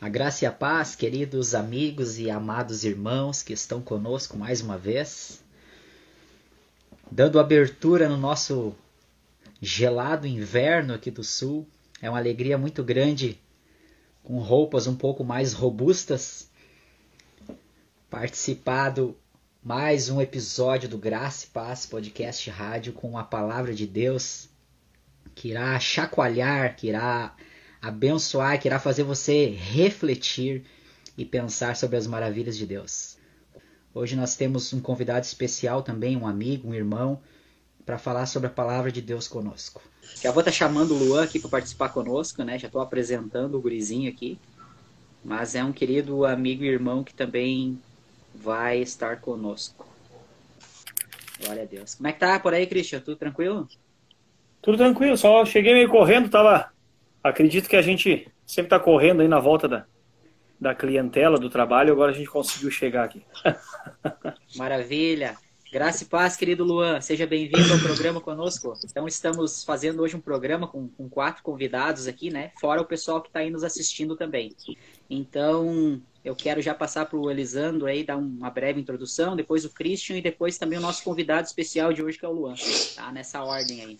A graça e a paz, queridos amigos e amados irmãos que estão conosco mais uma vez, dando abertura no nosso gelado inverno aqui do sul. É uma alegria muito grande, com roupas um pouco mais robustas, participado mais um episódio do Graça e Paz Podcast Rádio com a palavra de Deus que irá chacoalhar, que irá abençoar, que irá fazer você refletir e pensar sobre as maravilhas de Deus. Hoje nós temos um convidado especial também, um amigo, um irmão, para falar sobre a palavra de Deus conosco. Já vou estar tá chamando o Luan aqui para participar conosco, né? Já estou apresentando o gurizinho aqui. Mas é um querido amigo e irmão que também vai estar conosco. Glória a Deus. Como é que tá por aí, Christian? Tudo tranquilo? Tudo tranquilo, só cheguei meio correndo, tava Acredito que a gente sempre está correndo aí na volta da, da clientela, do trabalho, agora a gente conseguiu chegar aqui. Maravilha! Graça e paz, querido Luan. Seja bem-vindo ao programa conosco. Então, estamos fazendo hoje um programa com, com quatro convidados aqui, né? Fora o pessoal que está aí nos assistindo também. Então, eu quero já passar para o Elisandro aí, dar uma breve introdução, depois o Christian e depois também o nosso convidado especial de hoje, que é o Luan. Tá? Nessa ordem aí.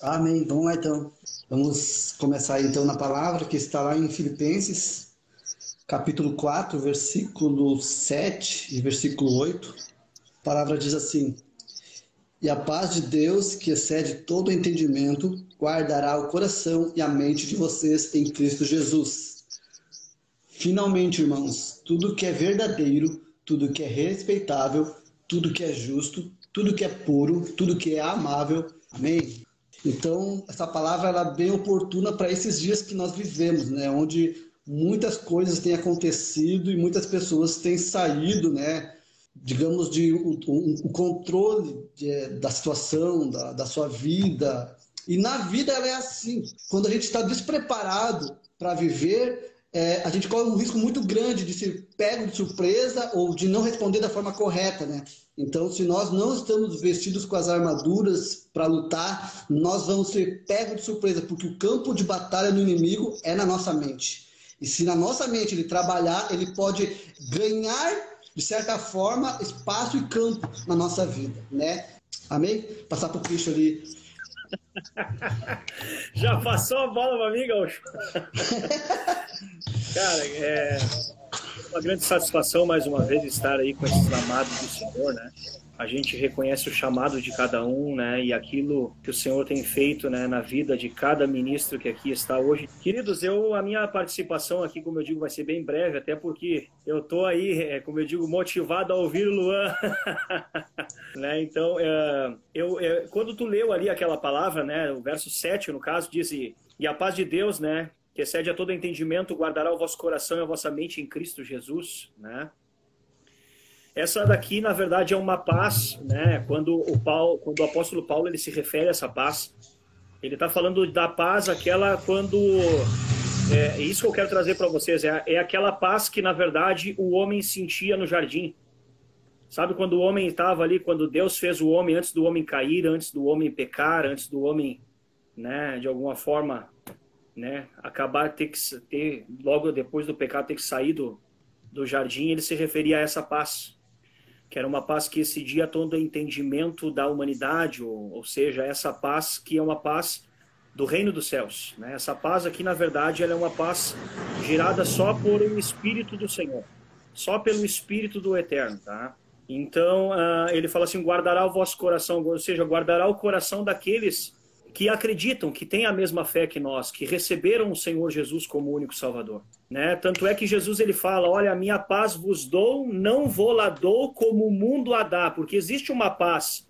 Amém. Vamos lá então. Vamos começar então na palavra que está lá em Filipenses, capítulo 4, versículo 7 e versículo 8. A palavra diz assim: E a paz de Deus, que excede todo entendimento, guardará o coração e a mente de vocês em Cristo Jesus. Finalmente, irmãos, tudo que é verdadeiro, tudo que é respeitável, tudo que é justo, tudo que é puro, tudo que é amável. Amém então, essa palavra é bem oportuna para esses dias que nós vivemos, né? onde muitas coisas têm acontecido e muitas pessoas têm saído, né? digamos, de um controle de, da situação, da, da sua vida. E na vida ela é assim. Quando a gente está despreparado para viver, é, a gente corre um risco muito grande de ser pego de surpresa ou de não responder da forma correta, né? Então, se nós não estamos vestidos com as armaduras para lutar, nós vamos ser pegos de surpresa, porque o campo de batalha do inimigo é na nossa mente. E se na nossa mente ele trabalhar, ele pode ganhar, de certa forma, espaço e campo na nossa vida, né? Amém? Passar para o Cristo ali. Já passou a bola para mim, Gaúcho? Cara, é uma grande satisfação mais uma vez estar aí com esses amados do Senhor, né? A gente reconhece o chamado de cada um, né? E aquilo que o Senhor tem feito, né, na vida de cada ministro que aqui está hoje. Queridos, eu a minha participação aqui, como eu digo, vai ser bem breve, até porque eu tô aí, é, como eu digo, motivado a ouvir o Luan, né? Então, é, eu, é, quando tu leu ali aquela palavra, né, o verso 7, no caso, diz e a paz de Deus, né, que excede a todo entendimento, guardará o vosso coração e a vossa mente em Cristo Jesus, né? Essa daqui, na verdade, é uma paz, né? Quando o Paulo, quando o apóstolo Paulo ele se refere a essa paz, ele está falando da paz aquela quando é isso que eu quero trazer para vocês é, é aquela paz que na verdade o homem sentia no jardim. Sabe quando o homem estava ali, quando Deus fez o homem antes do homem cair, antes do homem pecar, antes do homem, né, de alguma forma né, acabar ter que ter logo depois do pecado ter que sair do, do jardim, ele se referia a essa paz, que era uma paz que excedia todo o entendimento da humanidade, ou, ou seja, essa paz que é uma paz do reino dos céus. Né? Essa paz aqui, na verdade, ela é uma paz gerada só por o Espírito do Senhor, só pelo Espírito do Eterno, tá? Então, uh, ele fala assim, guardará o vosso coração, ou seja, guardará o coração daqueles que acreditam, que têm a mesma fé que nós, que receberam o Senhor Jesus como único Salvador. Né? Tanto é que Jesus ele fala: Olha, a minha paz vos dou, não vou lá dou como o mundo a dá, porque existe uma paz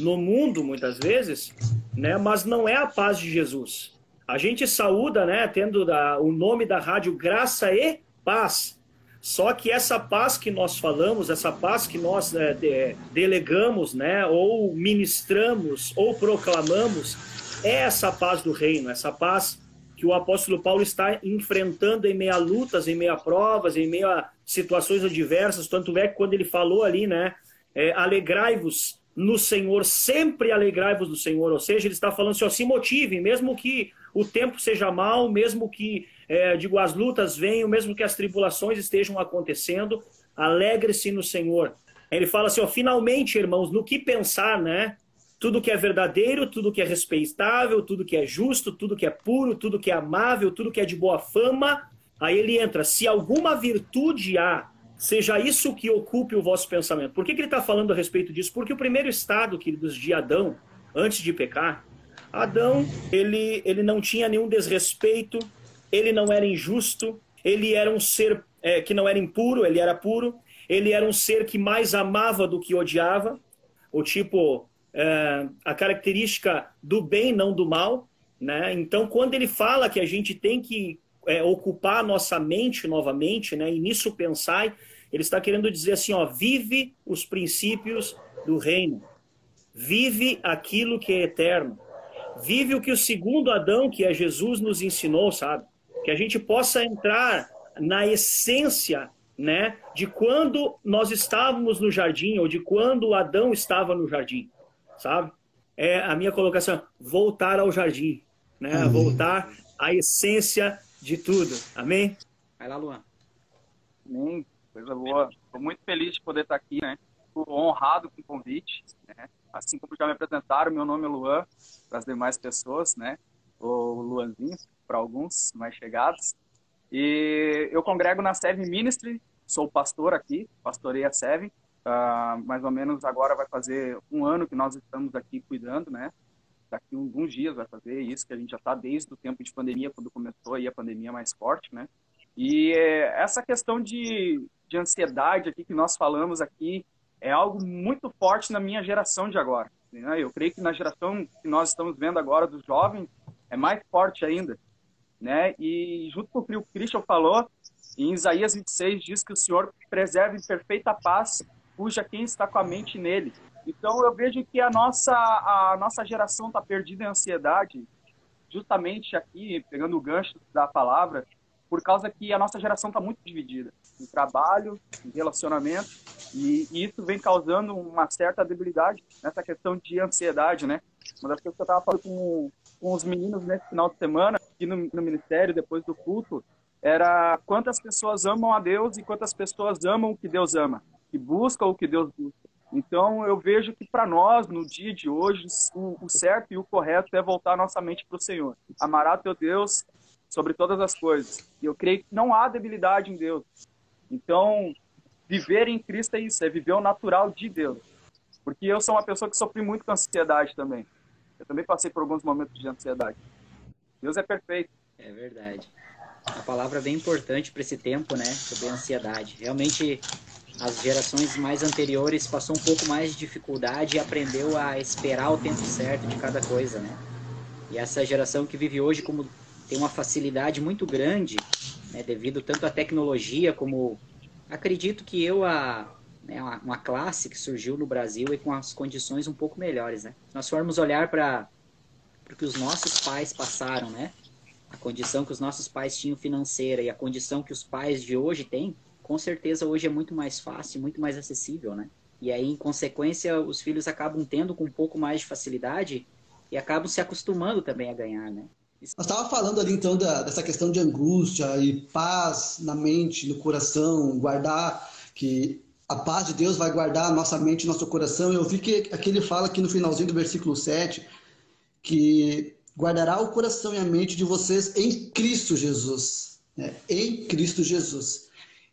no mundo muitas vezes, né? Mas não é a paz de Jesus. A gente saúda, né? Tendo da, o nome da rádio Graça e Paz. Só que essa paz que nós falamos, essa paz que nós é, de, delegamos, né? Ou ministramos, ou proclamamos, é essa paz do reino, essa paz que o apóstolo Paulo está enfrentando em meio a lutas, em meio a provas, em meio a situações adversas. Tanto é que quando ele falou ali, né, é, alegrai-vos no Senhor, sempre alegrai-vos do Senhor. Ou seja, ele está falando assim, ó, se motivem, mesmo que o tempo seja mau, mesmo que, é, digo, as lutas venham, mesmo que as tribulações estejam acontecendo, alegre-se no Senhor. Ele fala assim, ó, finalmente, irmãos, no que pensar, né? Tudo que é verdadeiro, tudo que é respeitável, tudo que é justo, tudo que é puro, tudo que é amável, tudo que é de boa fama. Aí ele entra, se alguma virtude há, seja isso que ocupe o vosso pensamento. Por que, que ele está falando a respeito disso? Porque o primeiro estado, queridos, de Adão, antes de pecar, Adão, ele, ele não tinha nenhum desrespeito, ele não era injusto, ele era um ser é, que não era impuro, ele era puro, ele era um ser que mais amava do que odiava, o tipo, é, a característica do bem, não do mal. Né? Então, quando ele fala que a gente tem que é, ocupar a nossa mente novamente, né? e nisso pensar, ele está querendo dizer assim: ó, vive os princípios do reino, vive aquilo que é eterno, vive o que o segundo Adão, que é Jesus, nos ensinou, sabe? Que a gente possa entrar na essência né, de quando nós estávamos no jardim, ou de quando Adão estava no jardim, sabe? É a minha colocação, voltar ao jardim, né? Voltar à essência de tudo. Amém? Vai lá, Luan. Amém. Coisa boa. Estou muito feliz de poder estar aqui, né? Estou honrado com o convite, né? Assim como já me apresentaram, meu nome é Luan, para as demais pessoas, né? O Luanzinho, para alguns mais chegados. E eu congrego na Seven Ministry, sou pastor aqui, pastorei a Seven. Uh, mais ou menos agora vai fazer um ano que nós estamos aqui cuidando, né? Daqui alguns dias vai fazer isso, que a gente já está desde o tempo de pandemia, quando começou aí a pandemia mais forte, né? E essa questão de, de ansiedade aqui que nós falamos aqui é algo muito forte na minha geração de agora. Né? Eu creio que na geração que nós estamos vendo agora dos jovens é mais forte ainda né? E junto com o que o Christian falou, em Isaías 26 diz que o Senhor preserva em perfeita paz cuja quem está com a mente nele. Então eu vejo que a nossa a nossa geração está perdida em ansiedade, justamente aqui pegando o gancho da palavra, por causa que a nossa geração está muito dividida em trabalho, em relacionamento, e, e, isso vem causando uma certa debilidade nessa questão de ansiedade, né? Uma das coisas que eu estava falando com, com os meninos nesse final de semana, aqui no, no ministério, depois do culto, era quantas pessoas amam a Deus e quantas pessoas amam o que Deus ama, que buscam o que Deus busca. Então eu vejo que para nós, no dia de hoje, o, o, certo e o correto é voltar nossa mente para o Senhor. Amará teu Deus sobre todas as coisas. E eu creio que não há debilidade em Deus. Então, viver em Cristo é isso, é viver o natural de Deus. Porque eu sou uma pessoa que sofri muito com ansiedade também. Eu também passei por alguns momentos de ansiedade. Deus é perfeito. É verdade. A palavra bem importante para esse tempo, né? Sobre a ansiedade. Realmente, as gerações mais anteriores passou um pouco mais de dificuldade e aprendeu a esperar o tempo certo de cada coisa, né? E essa geração que vive hoje como tem uma facilidade muito grande, né, devido tanto à tecnologia como acredito que eu a né, uma, uma, classe que surgiu no Brasil e com as condições um pouco melhores, né? Nós formos olhar para o que os nossos pais passaram, né? A condição que os nossos pais tinham financeira e a condição que os pais de hoje têm, com certeza hoje é muito mais fácil, muito mais acessível, né? E aí, em consequência, os filhos acabam tendo com um pouco mais de facilidade e acabam se acostumando também a ganhar, né? Nós estava falando ali então da, dessa questão de angústia e paz na mente, no coração, guardar que a paz de Deus vai guardar a nossa mente nosso coração. Eu vi que aqui ele fala aqui no finalzinho do versículo 7 que guardará o coração e a mente de vocês em Cristo Jesus. Né? Em Cristo Jesus.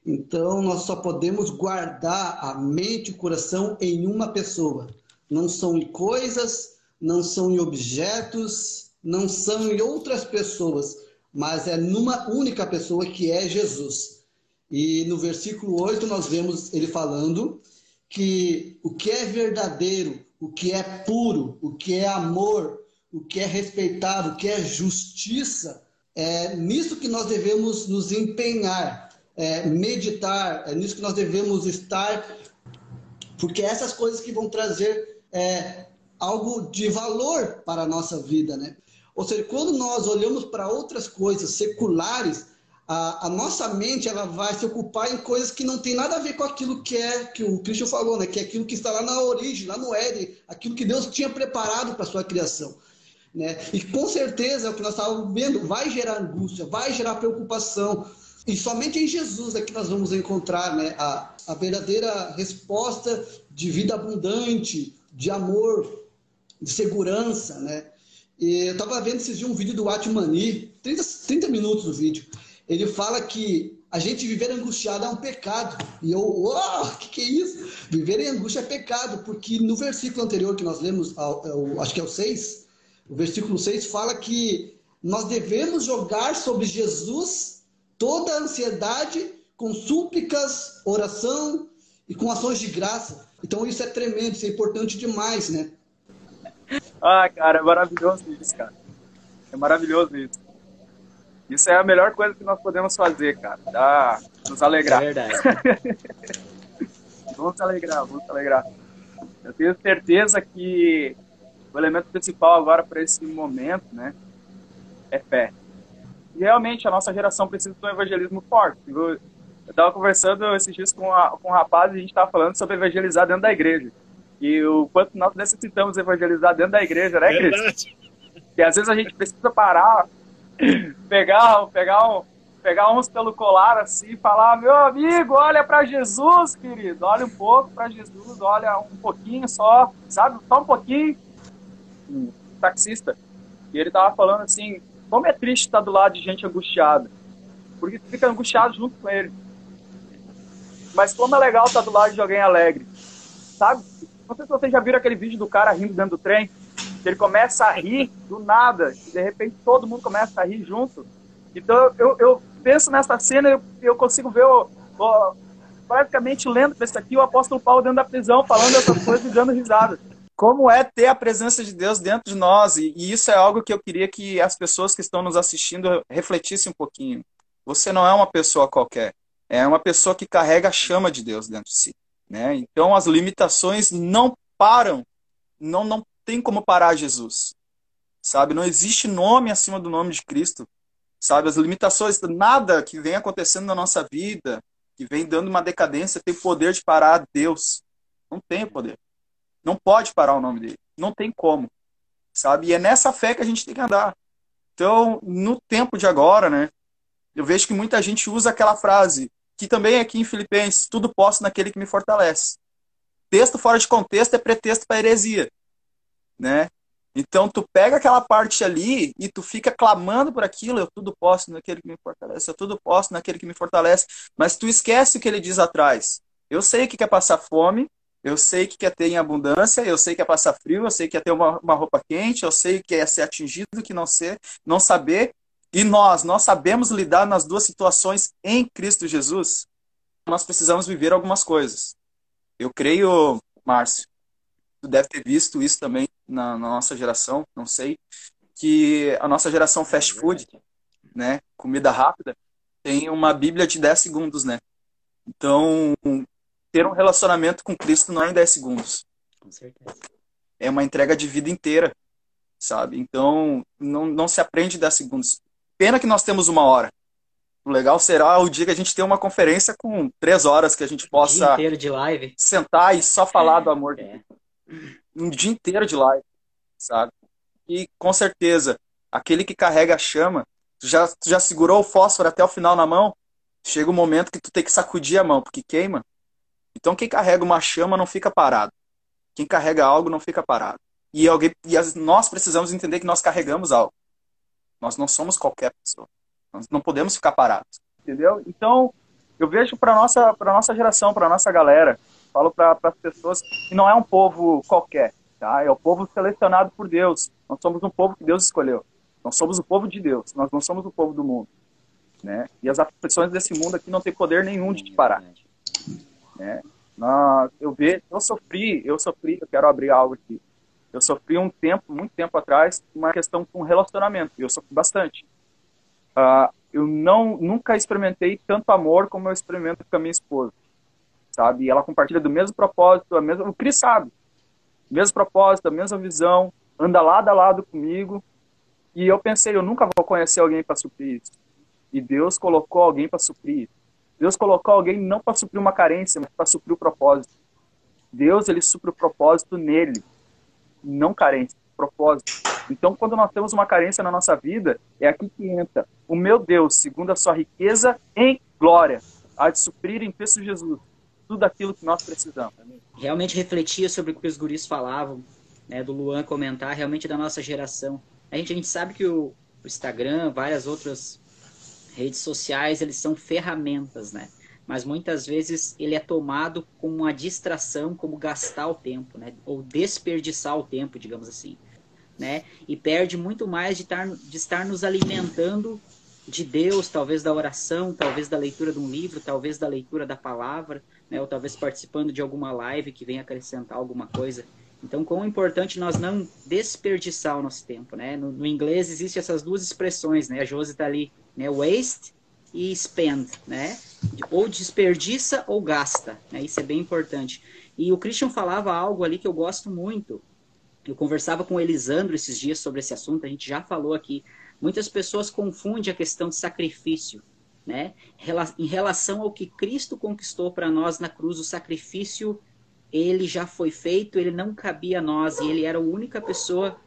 Então, nós só podemos guardar a mente e o coração em uma pessoa. Não são em coisas, não são em objetos, não são em outras pessoas, mas é numa única pessoa que é Jesus. E no versículo 8 nós vemos ele falando que o que é verdadeiro, o que é puro, o que é amor, o que é respeitável, o que é justiça, é nisso que nós devemos nos empenhar, é, meditar, é nisso que nós devemos estar, porque é essas coisas que vão trazer é, algo de valor para a nossa vida, né? Ou seja, quando nós olhamos para outras coisas seculares, a, a, nossa mente ela vai se ocupar em coisas que não tem nada a ver com aquilo que é que o Christian falou, né? Que é aquilo que está lá na origem, lá no Éden, aquilo que Deus tinha preparado para a sua criação. Né? E com certeza é o que nós estávamos vendo, vai gerar angústia, vai gerar preocupação. E somente em Jesus é que nós vamos encontrar né, a, a verdadeira resposta de vida abundante, de amor, de segurança. Né? E eu estava vendo esses dias um vídeo do Atmani, 30, 30 minutos do vídeo. Ele fala que a gente viver angustiado é um pecado. E eu, o que, que é isso? Viver em angústia é pecado, porque no versículo anterior que nós lemos, acho que é o 6, o versículo 6 fala que nós devemos jogar sobre Jesus toda a ansiedade com súplicas, oração e com ações de graça. Então isso é tremendo, isso é importante demais, né? Ah, cara, é maravilhoso isso, cara. É maravilhoso isso. Isso é a melhor coisa que nós podemos fazer, cara. Dá, nos alegrar. É verdade. vamos alegrar, vamos alegrar. Eu tenho certeza que o elemento principal agora para esse momento, né, é fé. E realmente a nossa geração precisa de um evangelismo forte. Eu estava conversando esses dias com, a, com um rapaz e a gente estava falando sobre evangelizar dentro da igreja. E o quanto nós necessitamos evangelizar dentro da igreja, né, Cris? Que às vezes a gente precisa parar, pegar, pegar, um, pegar uns pelo colar assim e falar: meu amigo, olha para Jesus, querido, olha um pouco para Jesus, olha um pouquinho só, sabe? Só um pouquinho um taxista, e ele tava falando assim, como é triste estar do lado de gente angustiada, porque tu fica angustiado junto com ele. Mas como é legal estar do lado de alguém alegre, sabe? Não sei se vocês já viram aquele vídeo do cara rindo dentro do trem, que ele começa a rir do nada, e de repente todo mundo começa a rir junto. Então eu, eu penso nessa cena, eu, eu consigo ver o, o, praticamente lendo isso aqui o apóstolo Paulo dentro da prisão, falando essas coisas e dando risada como é ter a presença de Deus dentro de nós. E, e, isso é algo que eu queria que as pessoas que estão nos assistindo refletissem um pouquinho. Você não é uma pessoa qualquer, é uma pessoa que carrega a chama de Deus dentro de si. Né? Então as limitações não param, não, não tem como parar Jesus. Sabe? Não existe nome acima do nome de Cristo. Sabe? As limitações, nada que vem acontecendo na nossa vida, que vem dando uma decadência, tem poder de parar Deus. Não tem poder. Não pode parar o nome dele. Não tem como. Sabe? E é nessa fé que a gente tem que andar. Então, no tempo de agora, né? Eu vejo que muita gente usa aquela frase, que também é aqui em Filipenses, tudo posso naquele que me fortalece. Texto fora de contexto é pretexto para heresia, né? Então tu pega aquela parte ali e tu fica clamando por aquilo, eu tudo posso naquele que me fortalece, eu tudo posso naquele que me fortalece, mas tu esquece o que ele diz atrás. Eu sei que quer passar fome, eu sei que quer ter em abundância, eu sei que é passar frio, eu sei que é ter uma, uma roupa quente, eu sei que é ser atingido, que não ser, não saber. E nós, nós sabemos lidar nas duas situações em Cristo Jesus. Nós precisamos viver algumas coisas. Eu creio, Márcio, tu deve ter visto isso também na, na nossa geração, não sei, que a nossa geração fast food, né, comida rápida, tem uma Bíblia de 10 segundos, né? Então, ter um relacionamento com Cristo não é em 10 segundos. Com certeza. É uma entrega de vida inteira, sabe? Então, não, não se aprende em 10 segundos. Pena que nós temos uma hora. O legal será o dia que a gente tem uma conferência com três horas que a gente possa. Um dia inteiro de live. Sentar e só falar do amor é. Um dia inteiro de live, sabe? E com certeza, aquele que carrega a chama, tu já, tu já segurou o fósforo até o final na mão, chega o um momento que tu tem que sacudir a mão, porque queima. Então quem carrega uma chama não fica parado. Quem carrega algo não fica parado. E, alguém, e nós precisamos entender que nós carregamos algo. Nós não somos qualquer pessoa. Nós não podemos ficar parados. Entendeu? Então, eu vejo para nossa para nossa geração, para nossa galera, falo para as pessoas que não é um povo qualquer, tá? É o povo selecionado por Deus. Nós somos um povo que Deus escolheu. Nós somos o povo de Deus. Nós não somos o povo do mundo, né? E as aflições desse mundo aqui não tem poder nenhum de te parar. Né? Eu vejo, eu sofri, eu sofri, eu quero abrir algo aqui. Eu sofri um tempo, muito tempo atrás, uma questão com relacionamento. Eu sofri bastante. Uh, eu não, nunca experimentei tanto amor como eu experimento com a minha esposa, sabe? E ela compartilha do mesmo propósito, a mesma, o Cris sabe, mesmo propósito, a mesma visão, anda lado a lado comigo. E eu pensei, eu nunca vou conhecer alguém para suprir isso. E Deus colocou alguém para suprir. Deus colocou alguém não para suprir uma carência, mas para suprir o propósito. Deus ele supre o propósito nele, não carência, propósito. Então, quando nós temos uma carência na nossa vida, é aqui que entra o meu Deus, segundo a sua riqueza em glória, há de suprir em Cristo Jesus tudo aquilo que nós precisamos. Realmente refletia sobre o que os guris falavam, né, do Luan comentar, realmente da nossa geração. A gente, a gente sabe que o, Instagram, várias outras redes sociais, eles são ferramentas, né? Mas muitas vezes ele é tomado como uma distração, como gastar o tempo, né? Ou desperdiçar o tempo, digamos assim, né? E perde muito mais de estar, de estar nos alimentando de Deus, talvez da oração, talvez da leitura de um livro, talvez da leitura da palavra, né? Ou talvez participando de alguma live que venha acrescentar alguma coisa. Então, quão importante nós não desperdiçar o nosso tempo, né? No, no inglês existem essas duas expressões, né? A Josi está ali, né? Waste e spend, né? Ou desperdiça ou gasta, né? Isso é bem importante. E o Christian falava algo ali que eu gosto muito. Eu conversava com o Elisandro esses dias sobre esse assunto, a gente já falou aqui. Muitas pessoas confundem a questão de sacrifício, né? Em relação ao que Cristo conquistou para nós na cruz, o sacrifício ele já foi feito, ele não cabia a nós e ele era a única pessoa.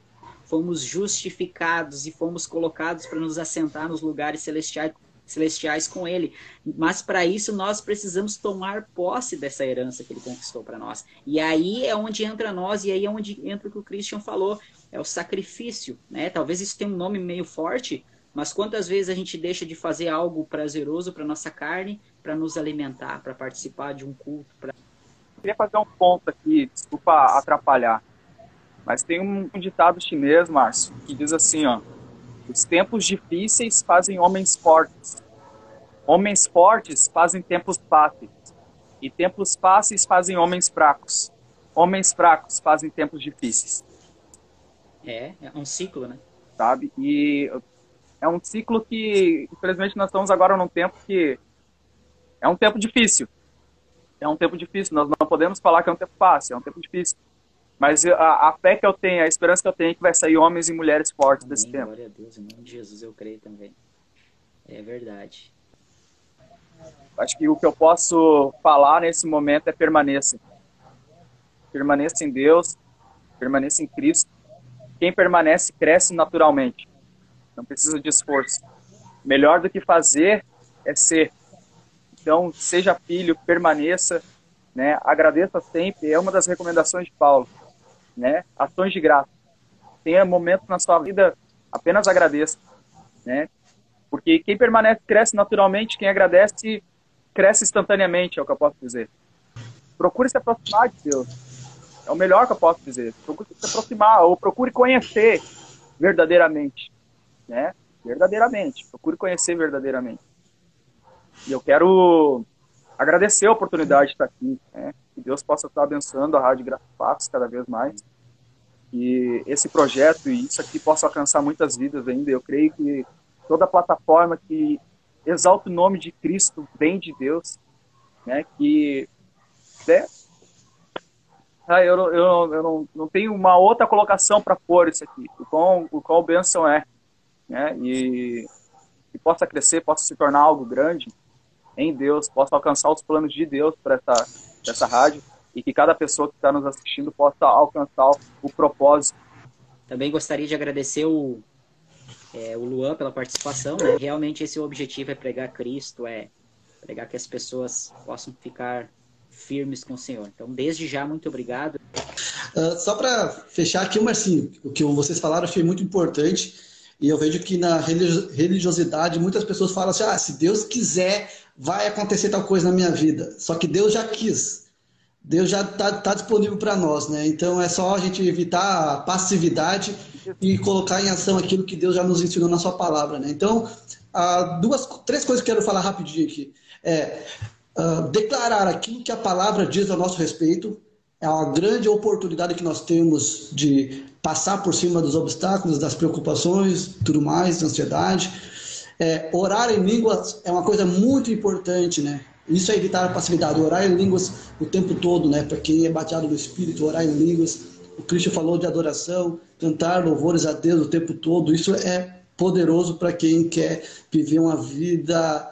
Fomos justificados e fomos colocados para nos assentar nos lugares celestiais, celestiais com ele. Mas para isso nós precisamos tomar posse dessa herança que ele conquistou para nós. E aí é onde entra nós e aí é onde entra o que o Christian falou, é o sacrifício, né? Talvez isso tenha um nome meio forte, mas quantas vezes a gente deixa de fazer algo prazeroso para nossa carne, para nos alimentar, para participar de um culto, para queria fazer um ponto aqui, desculpa atrapalhar. Mas tem um, ditado chinês, Márcio, que diz assim, ó. Os tempos difíceis fazem homens fortes. Homens fortes fazem tempos fáceis. E tempos fáceis fazem homens fracos. Homens fracos fazem tempos difíceis. É, é um ciclo, né? Sabe? E é um ciclo que, infelizmente, nós estamos agora num tempo que é um tempo difícil é um tempo difícil. Nós não podemos falar que é um tempo fácil, é um tempo difícil. Mas a, a fé que eu tenho, a esperança que eu tenho é que vai sair homens e mulheres fortes Amém, desse tempo. Glória a Deus, em nome de Jesus eu creio também. É verdade. Acho que o que eu posso falar nesse momento é permaneça. Permaneça em Deus, permaneça em Cristo. Quem permanece cresce naturalmente. Não precisa de esforço. Melhor do que fazer é ser. Então, seja filho, permaneça, né? Agradeça sempre, é uma das recomendações de Paulo, né? Ações de graça. Tenha momentos na sua vida, apenas agradeça, né? Porque quem permanece cresce naturalmente, quem agradece cresce instantaneamente, é o que eu posso dizer. Procure se aproximar de Deus. É o melhor que eu posso dizer. Procure se aproximar ou procure conhecer verdadeiramente, né? Verdadeiramente. Procure conhecer verdadeiramente. E eu quero agradecer a oportunidade de estar aqui. Né? Que Deus possa estar abençoando a Rádio Graça Fatos cada vez mais. E esse projeto e isso aqui possa alcançar muitas vidas ainda. Eu creio que toda plataforma que exalta o nome de Cristo vem de Deus. Né? Que né? Ah, eu, eu, eu não, não tenho uma outra colocação para pôr isso aqui. O qual, o qual bênção é. Né? E que possa crescer, possa se tornar algo grande em Deus, possa alcançar os planos de Deus para essa, essa rádio e que cada pessoa que está nos assistindo possa alcançar o propósito. Também gostaria de agradecer o, é, o Luan pela participação. Né? Realmente esse objetivo é pregar Cristo, é pregar que as pessoas possam ficar firmes com o Senhor. Então, desde já, muito obrigado. Uh, só para fechar aqui, Marcinho, o que vocês falaram achei muito importante. E eu vejo que na religiosidade muitas pessoas falam assim: ah, se Deus quiser, vai acontecer tal coisa na minha vida. Só que Deus já quis. Deus já está tá disponível para nós, né? Então é só a gente evitar a passividade e colocar em ação aquilo que Deus já nos ensinou na sua palavra, né? Então, duas, três coisas que eu quero falar rapidinho aqui. É, uh, declarar aquilo que a palavra diz a nosso respeito, é uma grande oportunidade que nós temos de passar por cima dos obstáculos, das preocupações, tudo mais, ansiedade. É, orar em línguas é uma coisa muito importante, né? Isso é evitar a passividade. Orar em línguas o tempo todo, né? Para quem é bateado no espírito, orar em línguas. O Cristo falou de adoração, cantar louvores a Deus o tempo todo. Isso é poderoso para quem quer viver uma vida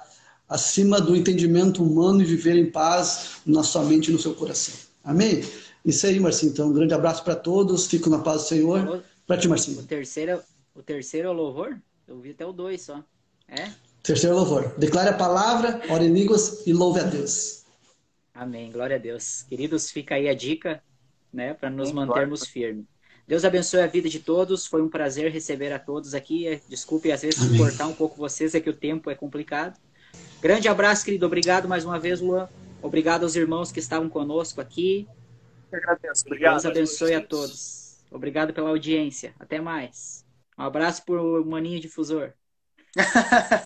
acima do entendimento humano e viver em paz na sua mente e no seu coração. Amém? Isso aí, Marcinho. Então, um grande abraço para todos. Fico na paz do Senhor. Para ti, Marcinho. O terceiro, o terceiro é o louvor? Eu vi até o dois só. É? Terceiro louvor. Declare a palavra, ore em línguas e louve a Deus. Amém. Glória a Deus. Queridos, fica aí a dica, né, para nos mantermos firmes. Deus abençoe a vida de todos. Foi um prazer receber a todos aqui. Desculpe às vezes Amém. cortar um pouco vocês, é que o tempo é complicado. Grande abraço, querido. Obrigado mais uma vez, Luan. Obrigado aos irmãos que estavam conosco aqui. Eu agradeço. Obrigado. Deus abençoe a todos. Obrigado pela audiência. Até mais. Um abraço pro Maninho Difusor. ハハハハ!